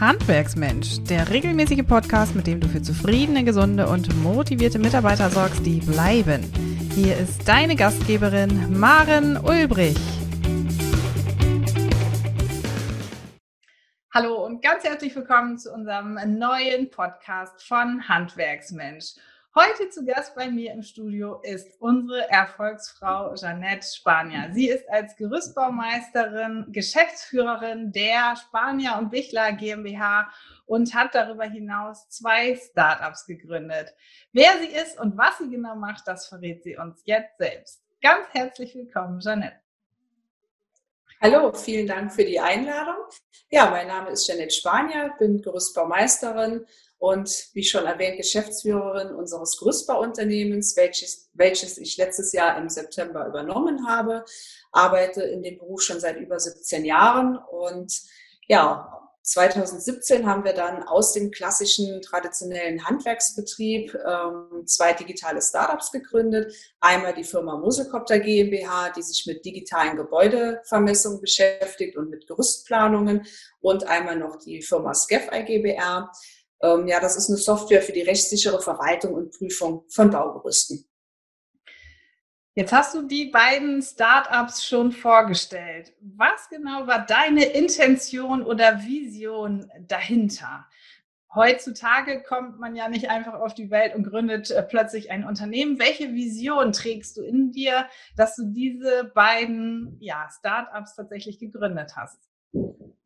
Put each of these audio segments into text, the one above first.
Handwerksmensch, der regelmäßige Podcast, mit dem du für zufriedene, gesunde und motivierte Mitarbeiter sorgst, die bleiben. Hier ist deine Gastgeberin Maren Ulbrich. Hallo und ganz herzlich willkommen zu unserem neuen Podcast von Handwerksmensch. Heute zu Gast bei mir im Studio ist unsere Erfolgsfrau Jeanette Spanier. Sie ist als Gerüstbaumeisterin Geschäftsführerin der Spanier und Bichler GmbH und hat darüber hinaus zwei Startups gegründet. Wer sie ist und was sie genau macht, das verrät sie uns jetzt selbst. Ganz herzlich willkommen, Jeanette. Hallo, vielen Dank für die Einladung. Ja, mein Name ist Janet Spanier, bin Gerüstbaumeisterin und wie schon erwähnt, Geschäftsführerin unseres Gerüstbauunternehmens, welches, welches ich letztes Jahr im September übernommen habe, arbeite in dem Beruf schon seit über 17 Jahren. Und ja, 2017 haben wir dann aus dem klassischen traditionellen Handwerksbetrieb ähm, zwei digitale Startups gegründet. Einmal die Firma Musekopter GmbH, die sich mit digitalen Gebäudevermessungen beschäftigt und mit Gerüstplanungen. Und einmal noch die Firma Skef GbR, ähm, ja, das ist eine Software für die rechtssichere Verwaltung und Prüfung von Baugerüsten. Jetzt hast du die beiden Startups schon vorgestellt. Was genau war deine Intention oder Vision dahinter? Heutzutage kommt man ja nicht einfach auf die Welt und gründet äh, plötzlich ein Unternehmen. Welche Vision trägst du in dir, dass du diese beiden ja, Startups tatsächlich gegründet hast?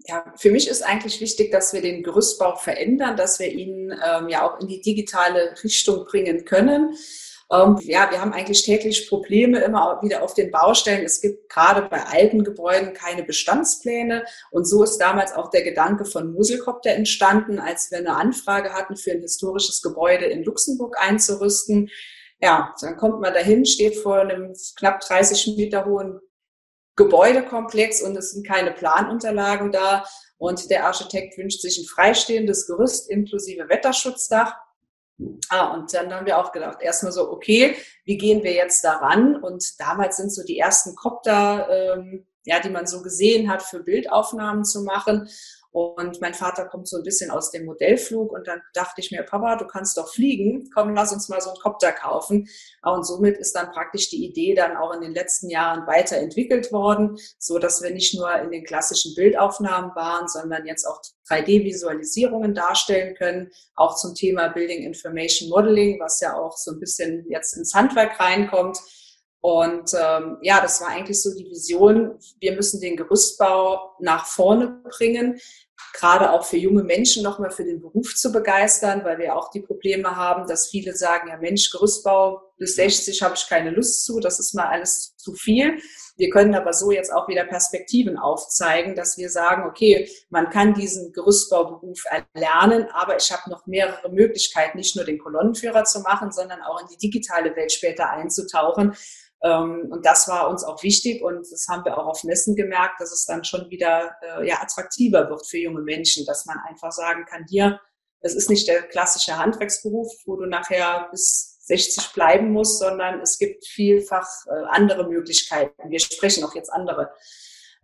Ja, für mich ist eigentlich wichtig, dass wir den Gerüstbau verändern, dass wir ihn ähm, ja auch in die digitale Richtung bringen können. Ähm, ja, wir haben eigentlich täglich Probleme immer wieder auf den Baustellen. Es gibt gerade bei alten Gebäuden keine Bestandspläne. Und so ist damals auch der Gedanke von Muselkopter entstanden, als wir eine Anfrage hatten, für ein historisches Gebäude in Luxemburg einzurüsten. Ja, dann kommt man dahin, steht vor einem knapp 30 Meter hohen Gebäudekomplex und es sind keine Planunterlagen da. Und der Architekt wünscht sich ein freistehendes Gerüst inklusive Wetterschutzdach. Ah, und dann haben wir auch gedacht, erstmal so, okay, wie gehen wir jetzt daran? Und damals sind so die ersten Copter, ähm, ja, die man so gesehen hat, für Bildaufnahmen zu machen. Und mein Vater kommt so ein bisschen aus dem Modellflug und dann dachte ich mir, Papa, du kannst doch fliegen, komm, lass uns mal so einen Copter kaufen. Und somit ist dann praktisch die Idee dann auch in den letzten Jahren weiterentwickelt worden, so dass wir nicht nur in den klassischen Bildaufnahmen waren, sondern jetzt auch 3D-Visualisierungen darstellen können, auch zum Thema Building Information Modeling, was ja auch so ein bisschen jetzt ins Handwerk reinkommt. Und ähm, ja, das war eigentlich so die Vision, wir müssen den Gerüstbau nach vorne bringen, gerade auch für junge Menschen nochmal für den Beruf zu begeistern, weil wir auch die Probleme haben, dass viele sagen, ja Mensch, Gerüstbau bis 60 habe ich keine Lust zu, das ist mal alles zu viel. Wir können aber so jetzt auch wieder Perspektiven aufzeigen, dass wir sagen, okay, man kann diesen Gerüstbauberuf erlernen, aber ich habe noch mehrere Möglichkeiten, nicht nur den Kolonnenführer zu machen, sondern auch in die digitale Welt später einzutauchen. Ähm, und das war uns auch wichtig und das haben wir auch auf Messen gemerkt, dass es dann schon wieder äh, ja, attraktiver wird für junge Menschen, dass man einfach sagen kann, hier, es ist nicht der klassische Handwerksberuf, wo du nachher bis 60 bleiben musst, sondern es gibt vielfach äh, andere Möglichkeiten. Wir sprechen auch jetzt andere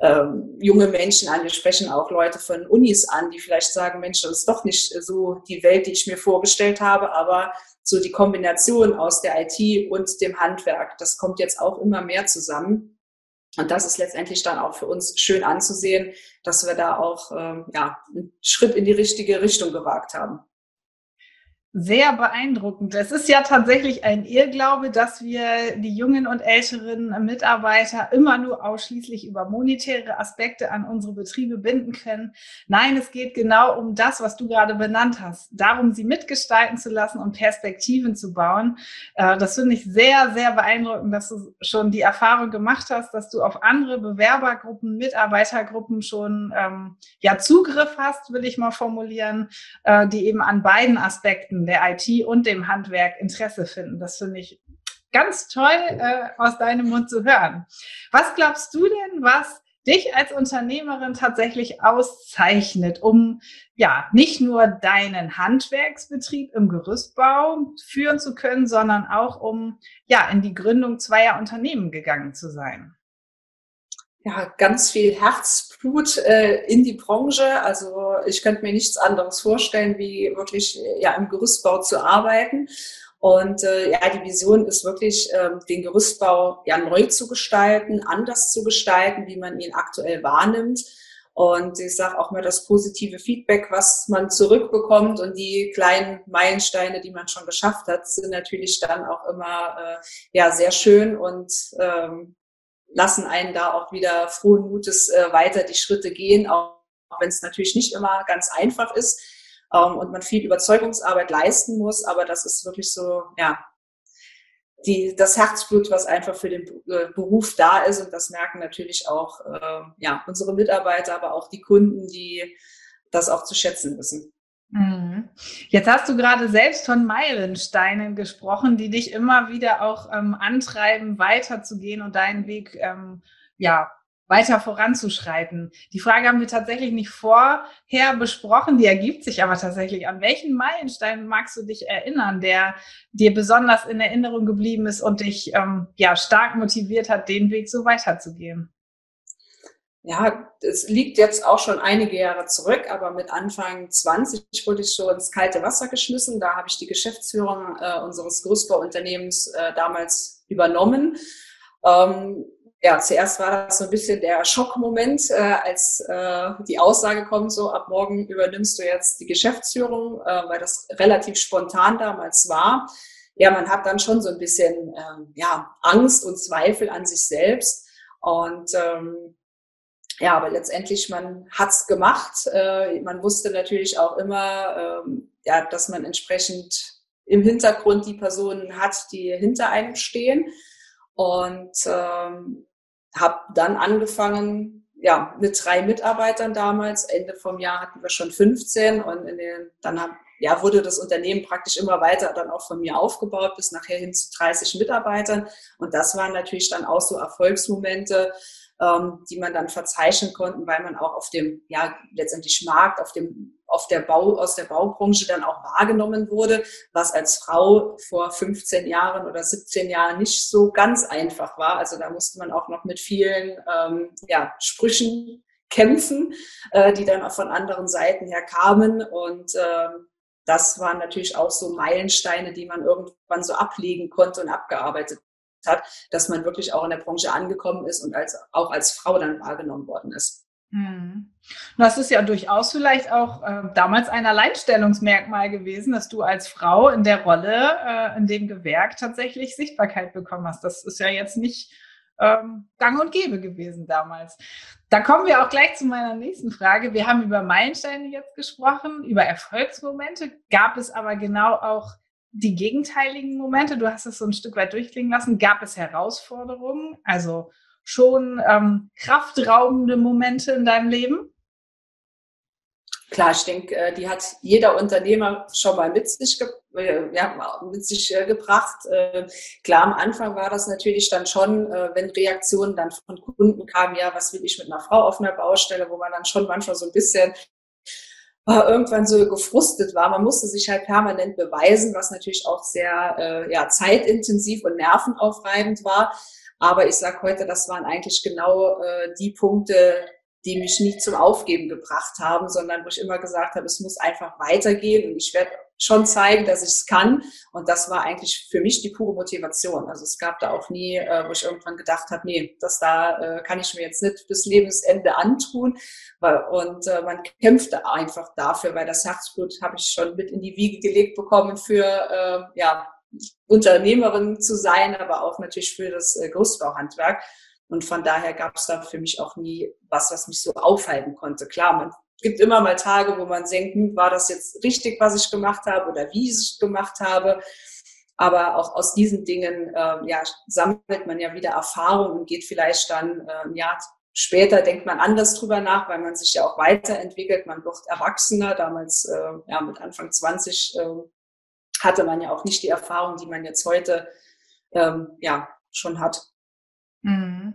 ähm, junge Menschen an. Wir sprechen auch Leute von Unis an, die vielleicht sagen, Mensch, das ist doch nicht so die Welt, die ich mir vorgestellt habe, aber so die Kombination aus der IT und dem Handwerk, das kommt jetzt auch immer mehr zusammen. Und das ist letztendlich dann auch für uns schön anzusehen, dass wir da auch ähm, ja, einen Schritt in die richtige Richtung gewagt haben. Sehr beeindruckend. Es ist ja tatsächlich ein Irrglaube, dass wir die jungen und älteren Mitarbeiter immer nur ausschließlich über monetäre Aspekte an unsere Betriebe binden können. Nein, es geht genau um das, was du gerade benannt hast. Darum, sie mitgestalten zu lassen und Perspektiven zu bauen. Äh, das finde ich sehr, sehr beeindruckend, dass du schon die Erfahrung gemacht hast, dass du auf andere Bewerbergruppen, Mitarbeitergruppen schon ähm, ja Zugriff hast, will ich mal formulieren, äh, die eben an beiden Aspekten Aspekten der IT und dem Handwerk Interesse finden. Das finde ich ganz toll äh, aus deinem Mund zu hören. Was glaubst du denn, was dich als Unternehmerin tatsächlich auszeichnet, um ja nicht nur deinen Handwerksbetrieb im Gerüstbau führen zu können, sondern auch um ja in die Gründung zweier Unternehmen gegangen zu sein? Ja, ganz viel Herzblut äh, in die Branche. Also ich könnte mir nichts anderes vorstellen, wie wirklich ja, im Gerüstbau zu arbeiten. Und äh, ja, die Vision ist wirklich, äh, den Gerüstbau ja neu zu gestalten, anders zu gestalten, wie man ihn aktuell wahrnimmt. Und ich sage auch mal das positive Feedback, was man zurückbekommt und die kleinen Meilensteine, die man schon geschafft hat, sind natürlich dann auch immer äh, ja sehr schön und ähm, lassen einen da auch wieder frohen Mutes äh, weiter die Schritte gehen, auch, auch wenn es natürlich nicht immer ganz einfach ist ähm, und man viel Überzeugungsarbeit leisten muss. Aber das ist wirklich so, ja, die, das Herzblut, was einfach für den äh, Beruf da ist. Und das merken natürlich auch äh, ja, unsere Mitarbeiter, aber auch die Kunden, die das auch zu schätzen wissen. Mhm. Jetzt hast du gerade selbst von Meilensteinen gesprochen, die dich immer wieder auch ähm, antreiben, weiterzugehen und deinen Weg ähm, ja weiter voranzuschreiten. Die Frage haben wir tatsächlich nicht vorher besprochen, die ergibt sich aber tatsächlich. An welchen Meilenstein magst du dich erinnern, der dir besonders in Erinnerung geblieben ist und dich ähm, ja stark motiviert hat, den Weg so weiterzugehen? Ja, es liegt jetzt auch schon einige Jahre zurück, aber mit Anfang 20 wurde ich schon ins kalte Wasser geschmissen. Da habe ich die Geschäftsführung äh, unseres Großbauunternehmens äh, damals übernommen. Ähm, ja, zuerst war das so ein bisschen der Schockmoment, äh, als äh, die Aussage kommt, so ab morgen übernimmst du jetzt die Geschäftsführung, äh, weil das relativ spontan damals war. Ja, man hat dann schon so ein bisschen äh, ja, Angst und Zweifel an sich selbst. Und ähm, ja, aber letztendlich, man hat's gemacht. Äh, man wusste natürlich auch immer, ähm, ja, dass man entsprechend im Hintergrund die Personen hat, die hinter einem stehen. Und ähm, habe dann angefangen, ja, mit drei Mitarbeitern damals. Ende vom Jahr hatten wir schon 15 und in den, dann hab, ja, wurde das Unternehmen praktisch immer weiter dann auch von mir aufgebaut, bis nachher hin zu 30 Mitarbeitern. Und das waren natürlich dann auch so Erfolgsmomente, ähm, die man dann verzeichnen konnten, weil man auch auf dem, ja, letztendlich Markt, auf dem, auf der Bau, aus der Baubranche dann auch wahrgenommen wurde, was als Frau vor 15 Jahren oder 17 Jahren nicht so ganz einfach war. Also da musste man auch noch mit vielen, ähm, ja, Sprüchen kämpfen, äh, die dann auch von anderen Seiten her kamen und, äh, das waren natürlich auch so Meilensteine, die man irgendwann so ablegen konnte und abgearbeitet hat, dass man wirklich auch in der Branche angekommen ist und als, auch als Frau dann wahrgenommen worden ist. Hm. Das ist ja durchaus vielleicht auch äh, damals ein Alleinstellungsmerkmal gewesen, dass du als Frau in der Rolle, äh, in dem Gewerk tatsächlich Sichtbarkeit bekommen hast. Das ist ja jetzt nicht ähm, gang und gäbe gewesen damals. Da kommen wir auch gleich zu meiner nächsten Frage. Wir haben über Meilensteine jetzt gesprochen, über Erfolgsmomente. Gab es aber genau auch die gegenteiligen Momente? Du hast es so ein Stück weit durchklingen lassen. Gab es Herausforderungen? Also schon ähm, kraftraubende Momente in deinem Leben? Klar, ich denke, äh, die hat jeder Unternehmer schon mal mit sich, äh, ja, mit sich äh, gebracht. Klar, am Anfang war das natürlich dann schon, wenn Reaktionen dann von Kunden kamen, ja, was will ich mit einer Frau auf einer Baustelle, wo man dann schon manchmal so ein bisschen irgendwann so gefrustet war. Man musste sich halt permanent beweisen, was natürlich auch sehr äh, ja, zeitintensiv und nervenaufreibend war. Aber ich sage heute, das waren eigentlich genau äh, die Punkte, die mich nicht zum Aufgeben gebracht haben, sondern wo ich immer gesagt habe, es muss einfach weitergehen und ich werde schon zeigen, dass ich es kann. Und das war eigentlich für mich die pure Motivation. Also es gab da auch nie, äh, wo ich irgendwann gedacht habe, nee, das da äh, kann ich mir jetzt nicht bis Lebensende antun. Und äh, man kämpfte einfach dafür, weil das Herzblut habe ich schon mit in die Wiege gelegt bekommen für äh, ja, Unternehmerin zu sein, aber auch natürlich für das äh, Großbauhandwerk. Und von daher gab es da für mich auch nie was, was mich so aufhalten konnte. Klar, man gibt immer mal Tage, wo man denkt, hm, war das jetzt richtig, was ich gemacht habe oder wie ich es gemacht habe. Aber auch aus diesen Dingen äh, ja, sammelt man ja wieder Erfahrung und geht vielleicht dann äh, ein Jahr später, denkt man anders drüber nach, weil man sich ja auch weiterentwickelt. Man wird erwachsener. Damals, äh, ja, mit Anfang 20 äh, hatte man ja auch nicht die Erfahrung, die man jetzt heute ähm, ja, schon hat. Mhm.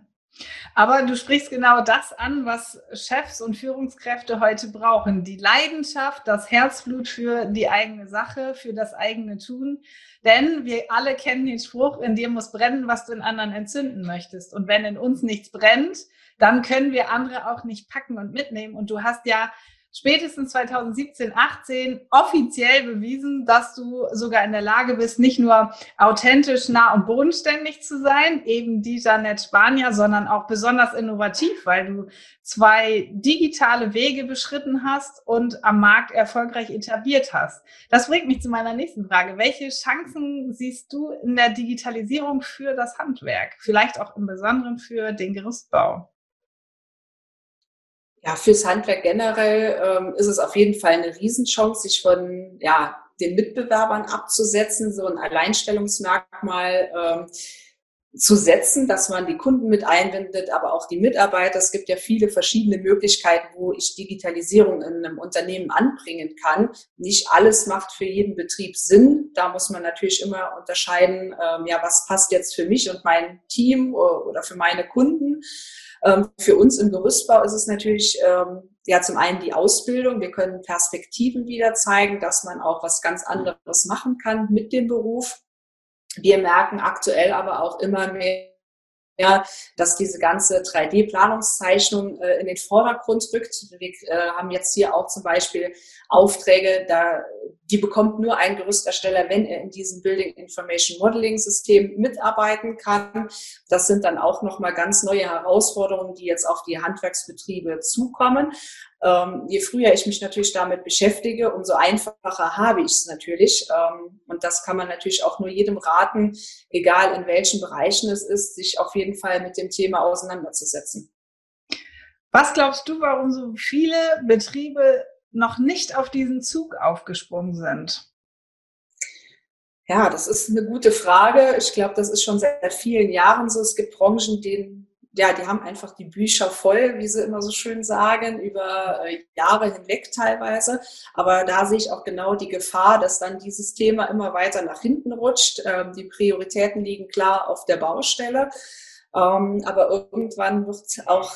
Aber du sprichst genau das an, was Chefs und Führungskräfte heute brauchen. Die Leidenschaft, das Herzblut für die eigene Sache, für das eigene Tun. Denn wir alle kennen den Spruch, in dir muss brennen, was du in anderen entzünden möchtest. Und wenn in uns nichts brennt, dann können wir andere auch nicht packen und mitnehmen. Und du hast ja spätestens 2017, 18 offiziell bewiesen, dass du sogar in der Lage bist, nicht nur authentisch, nah und bodenständig zu sein, eben die Janet Spanier, sondern auch besonders innovativ, weil du zwei digitale Wege beschritten hast und am Markt erfolgreich etabliert hast. Das bringt mich zu meiner nächsten Frage. Welche Chancen siehst du in der Digitalisierung für das Handwerk? Vielleicht auch im Besonderen für den Gerüstbau? Ja, fürs Handwerk generell ähm, ist es auf jeden Fall eine Riesenchance, sich von ja, den Mitbewerbern abzusetzen, so ein Alleinstellungsmerkmal ähm, zu setzen, dass man die Kunden mit einbindet, aber auch die Mitarbeiter. Es gibt ja viele verschiedene Möglichkeiten, wo ich Digitalisierung in einem Unternehmen anbringen kann. Nicht alles macht für jeden Betrieb Sinn. Da muss man natürlich immer unterscheiden, ähm, ja, was passt jetzt für mich und mein Team oder für meine Kunden. Ähm, für uns im Gerüstbau ist es natürlich ähm, ja zum einen die Ausbildung. Wir können Perspektiven wieder zeigen, dass man auch was ganz anderes machen kann mit dem Beruf. Wir merken aktuell aber auch immer mehr, ja, dass diese ganze 3D-Planungszeichnung äh, in den Vordergrund rückt. Wir äh, haben jetzt hier auch zum Beispiel Aufträge, da die bekommt nur ein Gerüstersteller, wenn er in diesem Building Information Modeling System mitarbeiten kann. Das sind dann auch nochmal ganz neue Herausforderungen, die jetzt auf die Handwerksbetriebe zukommen. Ähm, je früher ich mich natürlich damit beschäftige, umso einfacher habe ich es natürlich. Ähm, und das kann man natürlich auch nur jedem raten, egal in welchen Bereichen es ist, sich auf jeden Fall mit dem Thema auseinanderzusetzen. Was glaubst du, warum so viele Betriebe noch nicht auf diesen Zug aufgesprungen sind? Ja, das ist eine gute Frage. Ich glaube, das ist schon seit vielen Jahren so. Es gibt Branchen, denen, ja, die haben einfach die Bücher voll, wie sie immer so schön sagen, über äh, Jahre hinweg teilweise. Aber da sehe ich auch genau die Gefahr, dass dann dieses Thema immer weiter nach hinten rutscht. Ähm, die Prioritäten liegen klar auf der Baustelle. Ähm, aber irgendwann wird auch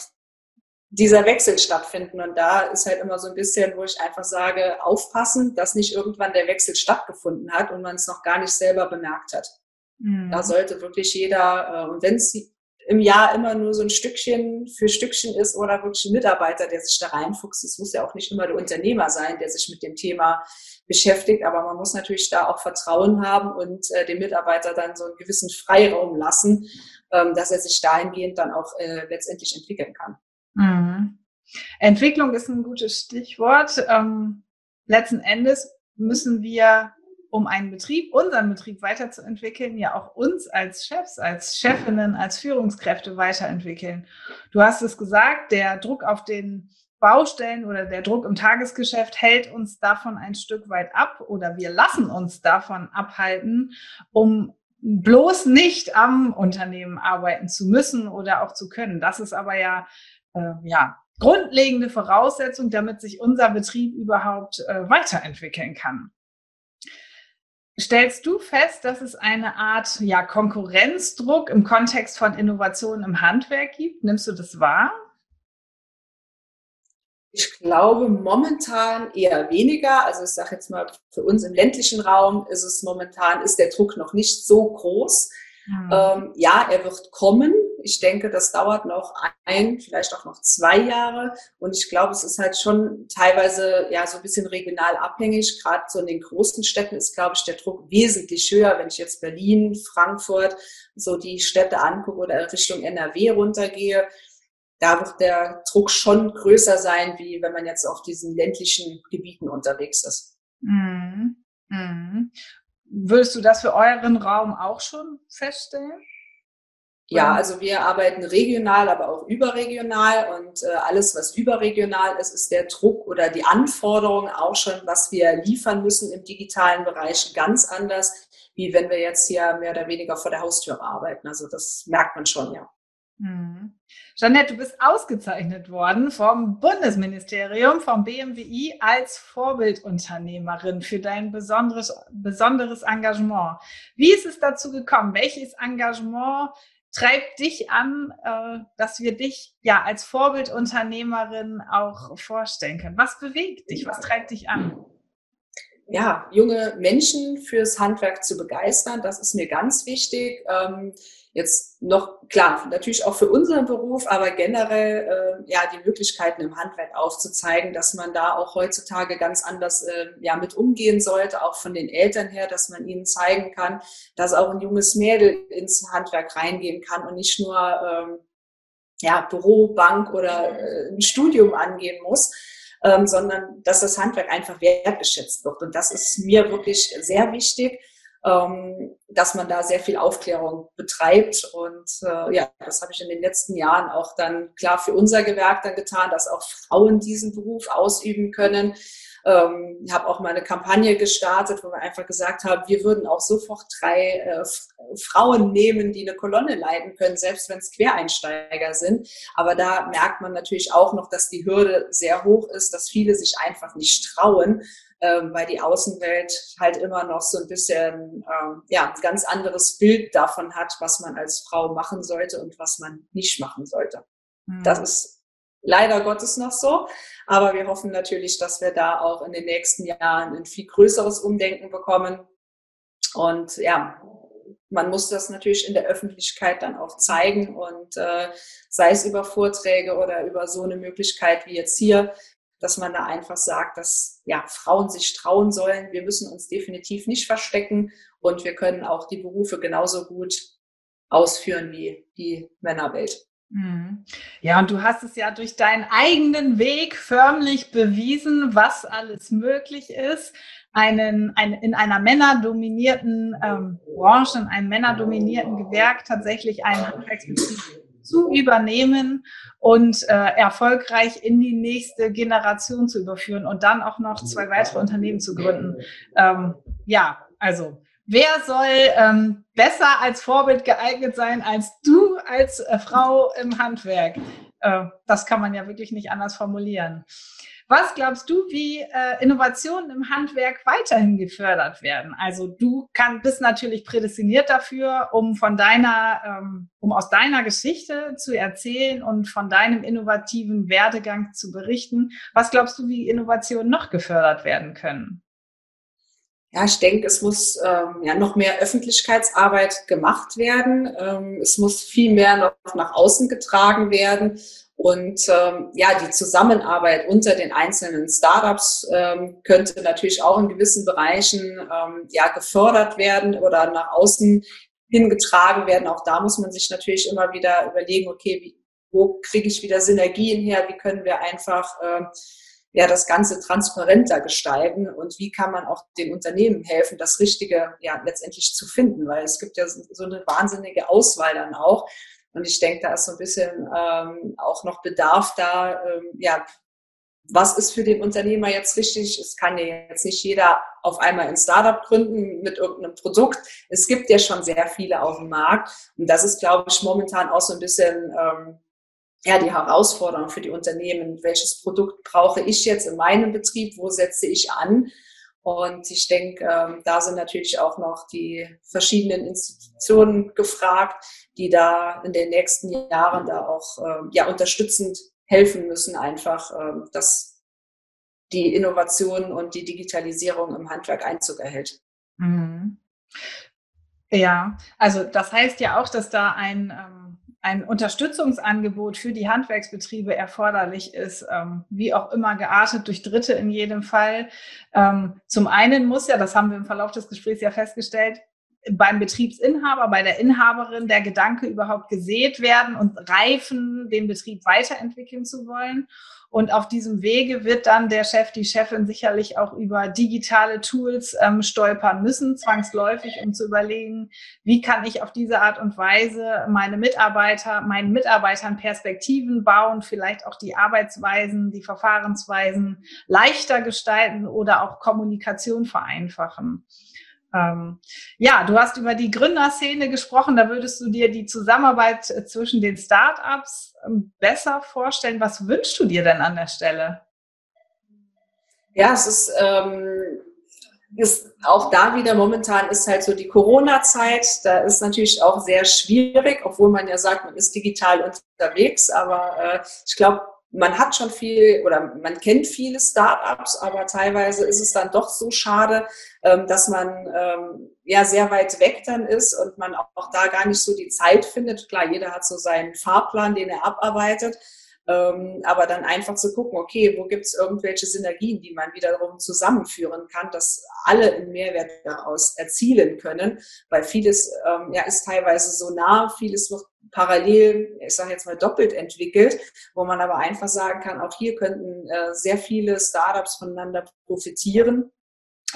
dieser Wechsel stattfinden. Und da ist halt immer so ein bisschen, wo ich einfach sage, aufpassen, dass nicht irgendwann der Wechsel stattgefunden hat und man es noch gar nicht selber bemerkt hat. Mhm. Da sollte wirklich jeder, äh, und wenn es im Jahr immer nur so ein Stückchen für Stückchen ist oder wirklich ein Mitarbeiter, der sich da reinfuchst. Es muss ja auch nicht immer der Unternehmer sein, der sich mit dem Thema beschäftigt, aber man muss natürlich da auch Vertrauen haben und äh, dem Mitarbeiter dann so einen gewissen Freiraum lassen, ähm, dass er sich dahingehend dann auch äh, letztendlich entwickeln kann. Mhm. Entwicklung ist ein gutes Stichwort. Ähm, letzten Endes müssen wir, um einen Betrieb, unseren Betrieb weiterzuentwickeln, ja auch uns als Chefs, als Chefinnen, als Führungskräfte weiterentwickeln. Du hast es gesagt, der Druck auf den Baustellen oder der Druck im Tagesgeschäft hält uns davon ein Stück weit ab oder wir lassen uns davon abhalten, um bloß nicht am Unternehmen arbeiten zu müssen oder auch zu können. Das ist aber ja äh, ja, grundlegende Voraussetzung, damit sich unser Betrieb überhaupt äh, weiterentwickeln kann. Stellst du fest, dass es eine Art ja, Konkurrenzdruck im Kontext von Innovationen im Handwerk gibt? Nimmst du das wahr? Ich glaube momentan eher weniger. Also ich sage jetzt mal, für uns im ländlichen Raum ist es momentan, ist der Druck noch nicht so groß. Mhm. Ähm, ja, er wird kommen. Ich denke, das dauert noch ein, vielleicht auch noch zwei Jahre. Und ich glaube, es ist halt schon teilweise ja so ein bisschen regional abhängig. Gerade so in den großen Städten ist, glaube ich, der Druck wesentlich höher. Wenn ich jetzt Berlin, Frankfurt, so die Städte angucke oder Richtung NRW runtergehe, da wird der Druck schon größer sein, wie wenn man jetzt auf diesen ländlichen Gebieten unterwegs ist. Mhm. Mhm. Würdest du das für euren Raum auch schon feststellen? Ja, also wir arbeiten regional, aber auch überregional und äh, alles, was überregional ist, ist der Druck oder die Anforderung auch schon, was wir liefern müssen im digitalen Bereich ganz anders, wie wenn wir jetzt hier mehr oder weniger vor der Haustür arbeiten. Also das merkt man schon, ja. Mhm. Jeanette, du bist ausgezeichnet worden vom Bundesministerium, vom BMWI als Vorbildunternehmerin für dein besonderes, besonderes Engagement. Wie ist es dazu gekommen? Welches Engagement treibt dich an, äh, dass wir dich ja als Vorbildunternehmerin auch vorstellen können? Was bewegt dich? Was treibt dich an? Ja, junge Menschen fürs Handwerk zu begeistern. Das ist mir ganz wichtig. Ähm, jetzt noch, klar, natürlich auch für unseren Beruf, aber generell äh, ja die Möglichkeiten im Handwerk aufzuzeigen, dass man da auch heutzutage ganz anders äh, ja, mit umgehen sollte, auch von den Eltern her, dass man ihnen zeigen kann, dass auch ein junges Mädel ins Handwerk reingehen kann und nicht nur ähm, ja, Büro, Bank oder äh, ein Studium angehen muss, ähm, sondern dass das Handwerk einfach wertgeschätzt wird. Und das ist mir wirklich sehr wichtig, ähm, dass man da sehr viel Aufklärung betreibt. Und äh, ja, das habe ich in den letzten Jahren auch dann klar für unser Gewerk dann getan, dass auch Frauen diesen Beruf ausüben können. Ähm, ich habe auch mal eine Kampagne gestartet, wo wir einfach gesagt haben, wir würden auch sofort drei äh, Frauen nehmen, die eine Kolonne leiten können, selbst wenn es Quereinsteiger sind. Aber da merkt man natürlich auch noch, dass die Hürde sehr hoch ist, dass viele sich einfach nicht trauen, ähm, weil die Außenwelt halt immer noch so ein bisschen ähm, ja, ein ganz anderes Bild davon hat, was man als Frau machen sollte und was man nicht machen sollte. Mhm. Das ist leider Gottes noch so. Aber wir hoffen natürlich, dass wir da auch in den nächsten Jahren ein viel größeres Umdenken bekommen. Und ja, man muss das natürlich in der Öffentlichkeit dann auch zeigen und äh, sei es über Vorträge oder über so eine Möglichkeit wie jetzt hier, dass man da einfach sagt, dass ja Frauen sich trauen sollen. Wir müssen uns definitiv nicht verstecken und wir können auch die Berufe genauso gut ausführen wie die Männerwelt. Mhm. Ja, und du hast es ja durch deinen eigenen Weg förmlich bewiesen, was alles möglich ist, einen, ein, in einer männerdominierten ähm, Branche, in einem männerdominierten Gewerk tatsächlich einen Handwerksbetrieb zu übernehmen und äh, erfolgreich in die nächste Generation zu überführen und dann auch noch zwei weitere Unternehmen zu gründen. Ähm, ja, also wer soll ähm, besser als Vorbild geeignet sein als du als äh, Frau im Handwerk? Äh, das kann man ja wirklich nicht anders formulieren. Was glaubst du, wie äh, Innovationen im Handwerk weiterhin gefördert werden? Also du kann, bist natürlich prädestiniert dafür, um von deiner, ähm, um aus deiner Geschichte zu erzählen und von deinem innovativen Werdegang zu berichten. Was glaubst du, wie Innovationen noch gefördert werden können? Ja, ich denke, es muss ähm, ja noch mehr Öffentlichkeitsarbeit gemacht werden. Ähm, es muss viel mehr noch nach außen getragen werden. Und ähm, ja, die Zusammenarbeit unter den einzelnen Startups ähm, könnte natürlich auch in gewissen Bereichen ähm, ja gefördert werden oder nach außen hingetragen werden. Auch da muss man sich natürlich immer wieder überlegen, okay, wie, wo kriege ich wieder Synergien her? Wie können wir einfach ähm, ja, das Ganze transparenter gestalten und wie kann man auch den Unternehmen helfen, das Richtige ja letztendlich zu finden, weil es gibt ja so eine wahnsinnige Auswahl dann auch. Und ich denke, da ist so ein bisschen ähm, auch noch Bedarf da, ähm, ja, was ist für den Unternehmer jetzt richtig? Es kann ja jetzt nicht jeder auf einmal ein Startup gründen mit irgendeinem Produkt. Es gibt ja schon sehr viele auf dem Markt. Und das ist, glaube ich, momentan auch so ein bisschen ähm, ja, die Herausforderung für die Unternehmen. Welches Produkt brauche ich jetzt in meinem Betrieb? Wo setze ich an? Und ich denke, ähm, da sind natürlich auch noch die verschiedenen Institutionen gefragt, die da in den nächsten Jahren da auch ähm, ja, unterstützend helfen müssen, einfach, ähm, dass die Innovation und die Digitalisierung im Handwerk Einzug erhält. Mhm. Ja, also das heißt ja auch, dass da ein ähm ein Unterstützungsangebot für die Handwerksbetriebe erforderlich ist, ähm, wie auch immer geartet durch Dritte in jedem Fall. Ähm, zum einen muss ja, das haben wir im Verlauf des Gesprächs ja festgestellt, beim Betriebsinhaber, bei der Inhaberin der Gedanke überhaupt gesät werden und reifen, den Betrieb weiterentwickeln zu wollen. Und auf diesem Wege wird dann der Chef, die Chefin sicherlich auch über digitale Tools ähm, stolpern müssen, zwangsläufig, um zu überlegen, wie kann ich auf diese Art und Weise meine Mitarbeiter, meinen Mitarbeitern Perspektiven bauen, vielleicht auch die Arbeitsweisen, die Verfahrensweisen leichter gestalten oder auch Kommunikation vereinfachen. Ähm, ja, du hast über die Gründerszene gesprochen. Da würdest du dir die Zusammenarbeit äh, zwischen den Startups ähm, besser vorstellen. Was wünschst du dir denn an der Stelle? Ja, es ist, ähm, ist auch da wieder momentan ist halt so die Corona-Zeit. Da ist natürlich auch sehr schwierig, obwohl man ja sagt, man ist digital unterwegs. Aber äh, ich glaube, man hat schon viel oder man kennt viele Startups, aber teilweise ist es dann doch so schade, ähm, dass man ähm, ja sehr weit weg dann ist und man auch da gar nicht so die Zeit findet. Klar, jeder hat so seinen Fahrplan, den er abarbeitet. Ähm, aber dann einfach zu gucken, okay, wo gibt es irgendwelche Synergien, die man wiederum zusammenführen kann, dass alle einen Mehrwert daraus erzielen können, weil vieles ähm, ja, ist teilweise so nah, vieles wird parallel, ich sage jetzt mal doppelt entwickelt, wo man aber einfach sagen kann, auch hier könnten äh, sehr viele Startups voneinander profitieren.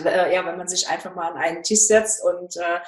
Äh, ja, wenn man sich einfach mal an einen Tisch setzt und äh,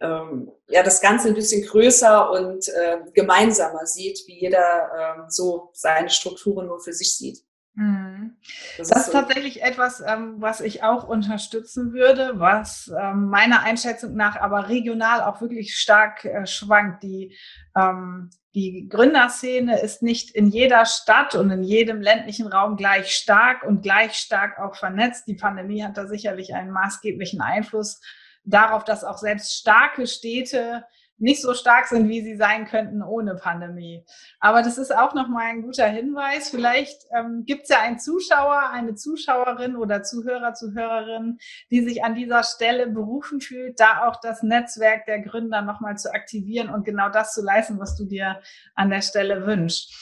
ähm, ja, das Ganze ein bisschen größer und äh, gemeinsamer sieht, wie jeder ähm, so seine Strukturen nur für sich sieht. Mhm. Das, das, ist, so. tatsächlich etwas, ähm, was ich auch unterstützen würde, was ähm, meiner Einschätzung nach aber regional auch wirklich stark äh, schwankt. Die, ähm, die Gründerszene ist nicht in jeder Stadt und in jedem ländlichen Raum gleich stark und gleich stark auch vernetzt. Die Pandemie hat da sicherlich einen maßgeblichen Einfluss darauf, dass auch selbst starke Städte nicht so stark sind, wie sie sein könnten ohne Pandemie. Aber das ist auch nochmal ein guter Hinweis. Vielleicht ähm, gibt es ja einen Zuschauer, eine Zuschauerin oder Zuhörer, Zuhörerin, die sich an dieser Stelle berufen fühlt, da auch das Netzwerk der Gründer nochmal zu aktivieren und genau das zu leisten, was du dir an der Stelle wünschst.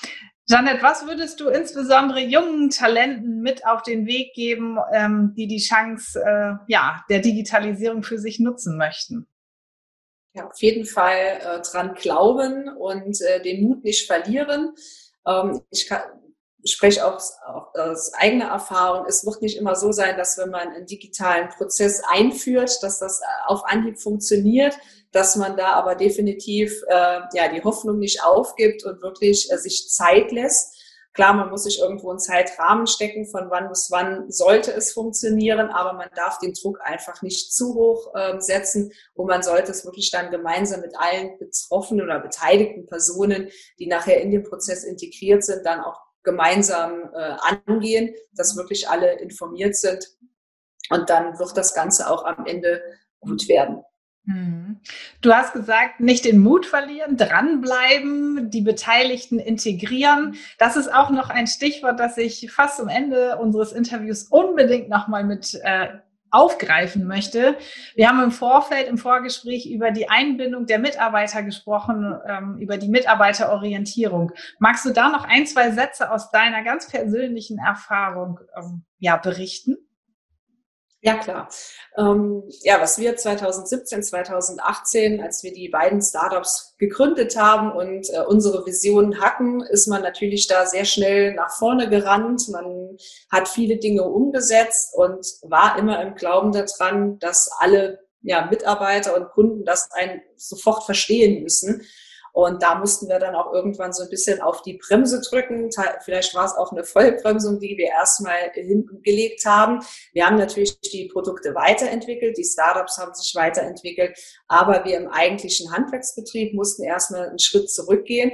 Janet, was würdest du insbesondere jungen Talenten mit auf den Weg geben, ähm, die die Chance äh, ja, der Digitalisierung für sich nutzen möchten? Ja, auf jeden Fall äh, dran glauben und äh, den Mut nicht verlieren. Ähm, ich kann, spreche auch aus eigener Erfahrung. Es wird nicht immer so sein, dass wenn man einen digitalen Prozess einführt, dass das auf Anhieb funktioniert, dass man da aber definitiv äh, ja die Hoffnung nicht aufgibt und wirklich äh, sich Zeit lässt Klar, man muss sich irgendwo einen Zeitrahmen stecken, von wann bis wann sollte es funktionieren, aber man darf den Druck einfach nicht zu hoch äh, setzen und man sollte es wirklich dann gemeinsam mit allen betroffenen oder beteiligten Personen, die nachher in den Prozess integriert sind, dann auch gemeinsam äh, angehen, dass wirklich alle informiert sind und dann wird das Ganze auch am Ende gut werden. Mhm. Du hast gesagt, nicht den Mut verlieren, dranbleiben, die Beteiligten integrieren. Das ist auch noch ein Stichwort, das ich fast zum Ende unseres Interviews unbedingt nochmal mit äh, aufgreifen möchte. Wir haben im Vorfeld, im Vorgespräch über die Einbindung der Mitarbeiter gesprochen, ähm, über die Mitarbeiterorientierung. Magst du da noch ein, zwei Sätze aus deiner ganz persönlichen Erfahrung ähm, ja, berichten? Ja, klar. Ähm, ja, was wir 2017, 2018, als wir die beiden Startups gegründet haben und äh, unsere Vision hatten, ist man natürlich da sehr schnell nach vorne gerannt. Man hat viele Dinge umgesetzt und war immer im Glauben daran, dass alle ja, Mitarbeiter und Kunden das einen sofort verstehen müssen. Und da mussten wir dann auch irgendwann so ein bisschen auf die Bremse drücken. Vielleicht war es auch eine Vollbremsung, die wir erstmal hingelegt haben. Wir haben natürlich die Produkte weiterentwickelt, die Startups haben sich weiterentwickelt, aber wir im eigentlichen Handwerksbetrieb mussten erstmal einen Schritt zurückgehen.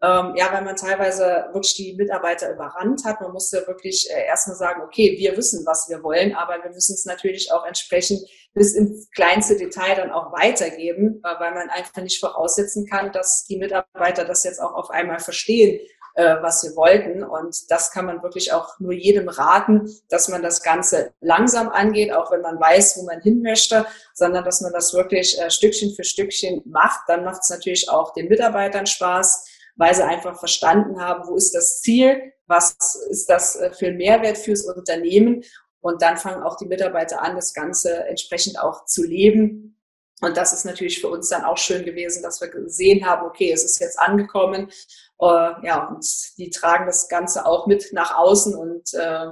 Ähm, ja, weil man teilweise wirklich die Mitarbeiter überrannt hat. Man musste wirklich äh, erstmal sagen, okay, wir wissen, was wir wollen, aber wir müssen es natürlich auch entsprechend bis ins kleinste Detail dann auch weitergeben, äh, weil man einfach nicht voraussetzen kann, dass die Mitarbeiter das jetzt auch auf einmal verstehen, äh, was wir wollten. Und das kann man wirklich auch nur jedem raten, dass man das Ganze langsam angeht, auch wenn man weiß, wo man hin möchte, sondern dass man das wirklich äh, Stückchen für Stückchen macht. Dann macht es natürlich auch den Mitarbeitern Spaß, weil sie einfach verstanden haben, wo ist das Ziel, was ist das für ein Mehrwert fürs Unternehmen und dann fangen auch die Mitarbeiter an, das Ganze entsprechend auch zu leben. Und das ist natürlich für uns dann auch schön gewesen, dass wir gesehen haben, okay, es ist jetzt angekommen. Äh, ja, und die tragen das Ganze auch mit nach außen und äh,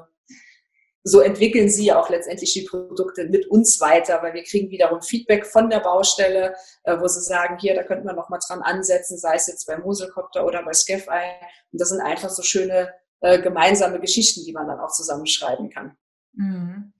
so entwickeln sie auch letztendlich die Produkte mit uns weiter, weil wir kriegen wiederum Feedback von der Baustelle, äh, wo sie sagen, hier, da könnten wir noch mal dran ansetzen, sei es jetzt bei Moselcopter oder bei Scafeye. Und das sind einfach so schöne äh, gemeinsame Geschichten, die man dann auch zusammenschreiben kann. Mhm.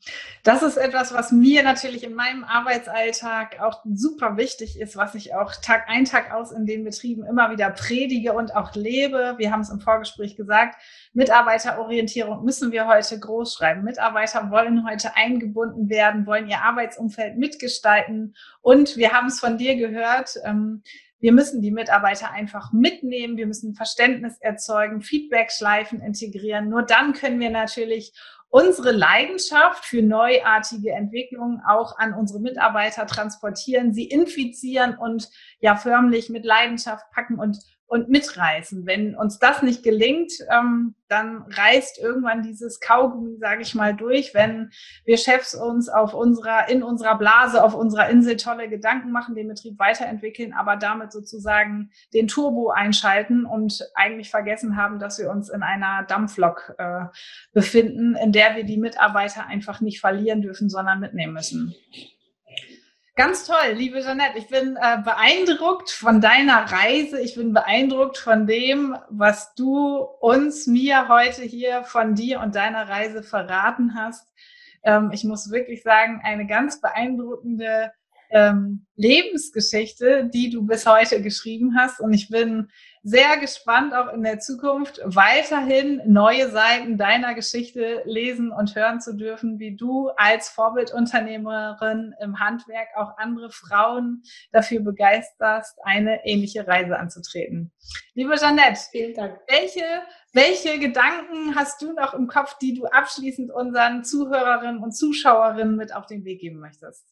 Das ist etwas, was mir natürlich in meinem Arbeitsalltag auch super wichtig ist, was ich auch Tag ein, Tag aus in den Betrieben immer wieder predige und auch lebe. Wir haben es im Vorgespräch gesagt, Mitarbeiterorientierung müssen wir heute groß schreiben. Mitarbeiter wollen heute eingebunden werden, wollen ihr Arbeitsumfeld mitgestalten. Und wir haben es von dir gehört, ähm, Wir müssen die Mitarbeiter einfach mitnehmen. Wir müssen Verständnis erzeugen, Feedback-Schleifen integrieren. Nur dann können wir natürlich unsere Leidenschaft für neuartige Entwicklungen auch an unsere Mitarbeiter transportieren, sie infizieren und ja förmlich mit Leidenschaft packen und und mitreißen. Wenn uns das nicht gelingt, ähm, dann reißt irgendwann dieses Kaugummi, sage ich mal, durch, wenn wir Chefs uns auf unserer, in unserer Blase, auf unserer Insel tolle Gedanken machen, den Betrieb weiterentwickeln, aber damit sozusagen den Turbo einschalten und eigentlich vergessen haben, dass wir uns in einer Dampflok äh, befinden, in der wir die Mitarbeiter einfach nicht verlieren dürfen, sondern mitnehmen müssen. Ganz toll, liebe Jeanette. Ich bin äh, beeindruckt von deiner Reise. Ich bin beeindruckt von dem, was du uns, mir heute hier von dir und deiner Reise verraten hast. Ähm, ich muss wirklich sagen, eine ganz beeindruckende ähm, Lebensgeschichte, die du bis heute geschrieben hast. Und ich bin sehr gespannt, auch in der Zukunft weiterhin neue Seiten deiner Geschichte lesen und hören zu dürfen, wie du als Vorbildunternehmerin im Handwerk auch andere Frauen dafür begeisterst, eine ähnliche Reise anzutreten. Liebe Jeanette, vielen Dank. Welche, welche Gedanken hast du noch im Kopf, die du abschließend unseren Zuhörerinnen und Zuschauerinnen mit auf den Weg geben möchtest?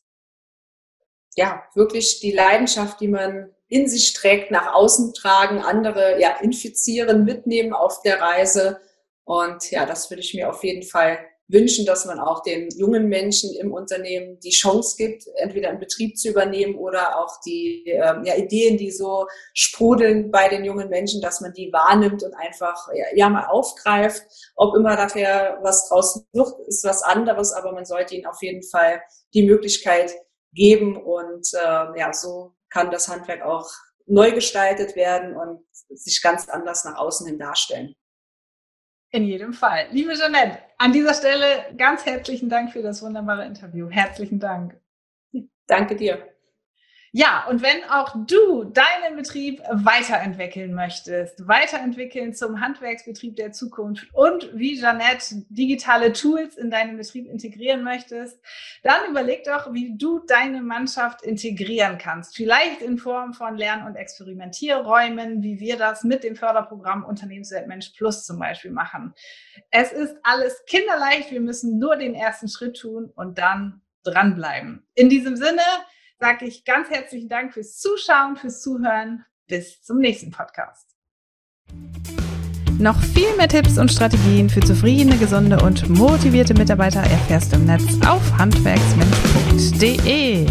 Ja, wirklich die Leidenschaft, die man in sich trägt, nach außen tragen, andere ja infizieren, mitnehmen auf der Reise. Und ja, das würde ich mir auf jeden Fall wünschen, dass man auch den jungen Menschen im Unternehmen die Chance gibt, entweder einen Betrieb zu übernehmen oder auch die ähm, ja, Ideen, die so sprudeln bei den jungen Menschen, dass man die wahrnimmt und einfach ja, ja mal aufgreift. Ob immer dafür was draus wird, ist was anderes, aber man sollte ihnen auf jeden Fall die Möglichkeit geben und äh, ja, so kann das Handwerk auch neu gestaltet werden und sich ganz anders nach außen hin darstellen. In jedem Fall. Liebe Jeanette, an dieser Stelle ganz herzlichen Dank für das wunderbare Interview. Herzlichen Dank. Danke dir. Ja, und wenn auch du deinen Betrieb weiterentwickeln möchtest, weiterentwickeln zum Handwerksbetrieb der Zukunft und wie Jeanette digitale Tools in deinen Betrieb integrieren möchtest, dann überleg doch, wie du deine Mannschaft integrieren kannst. Vielleicht in Form von Lern- und Experimentierräumen, wie wir das mit dem Förderprogramm Unternehmenswelt Mensch Plus zum Beispiel machen. Es ist alles kinderleicht. Wir müssen nur den ersten Schritt tun und dann dranbleiben. In diesem Sinne, sage ich ganz herzlichen Dank fürs Zuschauen, fürs Zuhören. Bis zum nächsten Podcast. Noch viel mehr Tipps und Strategien für zufriedene, gesunde und motivierte Mitarbeiter erfährst du im Netz auf handwerksmensch.de.